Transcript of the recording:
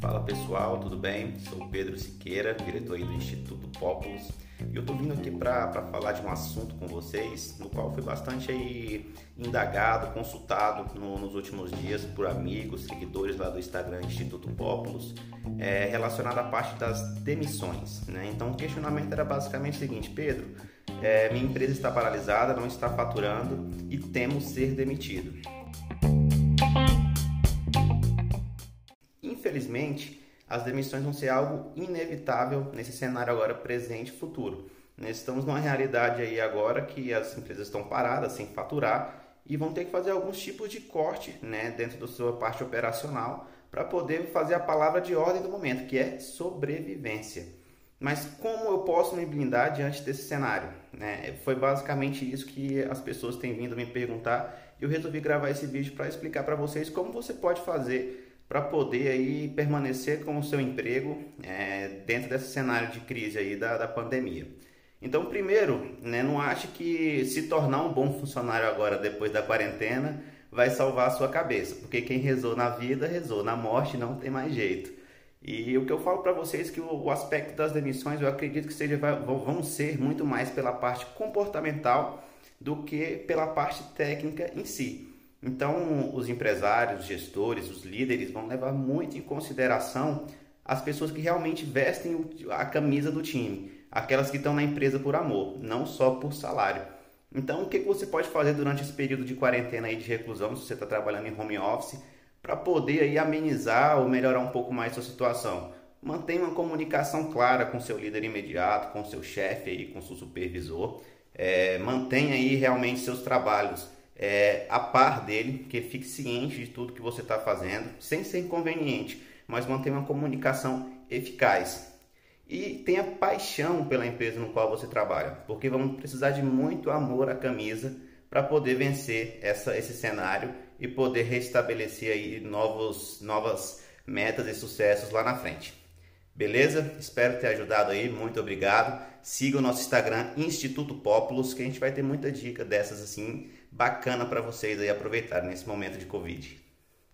Fala pessoal, tudo bem? Sou Pedro Siqueira, diretor do Instituto Populus e eu estou vindo aqui para falar de um assunto com vocês, no qual fui bastante aí indagado, consultado no, nos últimos dias por amigos, seguidores lá do Instagram Instituto Populus, é, relacionado à parte das demissões. Né? Então o questionamento era basicamente o seguinte, Pedro, é, minha empresa está paralisada, não está faturando e temo ser demitido. Infelizmente, as demissões vão ser algo inevitável nesse cenário agora presente e futuro. Estamos numa realidade aí agora que as empresas estão paradas sem faturar e vão ter que fazer alguns tipos de corte né, dentro da sua parte operacional para poder fazer a palavra de ordem do momento, que é sobrevivência. Mas como eu posso me blindar diante desse cenário? Né? Foi basicamente isso que as pessoas têm vindo me perguntar. Eu resolvi gravar esse vídeo para explicar para vocês como você pode fazer para poder aí permanecer com o seu emprego é, dentro desse cenário de crise aí da, da pandemia. Então, primeiro, né, não ache que se tornar um bom funcionário agora depois da quarentena vai salvar a sua cabeça, porque quem rezou na vida, rezou na morte, não tem mais jeito. E o que eu falo para vocês é que o, aspecto das demissões, eu acredito que seja, vão ser muito mais pela parte comportamental do que pela parte técnica em si. Então, os empresários, os gestores, os líderes vão levar muito em consideração as pessoas que realmente vestem a camisa do time, aquelas que estão na empresa por amor, não só por salário. Então, o que você pode fazer durante esse período de quarentena e de reclusão, se você está trabalhando em home office, para poder aí amenizar ou melhorar um pouco mais a sua situação? Mantenha uma comunicação clara com seu líder imediato, com seu chefe aí, com seu supervisor. É, mantenha aí realmente seus trabalhos é, a par dele, que fique ciente de tudo que você está fazendo, sem ser inconveniente, mas mantenha uma comunicação eficaz. E tenha paixão pela empresa no qual você trabalha, porque vamos precisar de muito amor à camisa para poder vencer essa, esse cenário e poder restabelecer aí novos, novas metas e sucessos lá na frente. Beleza? Espero ter ajudado aí, muito obrigado. Siga o nosso Instagram Instituto Populus, que a gente vai ter muita dica dessas assim bacana para vocês aí aproveitarem nesse momento de Covid.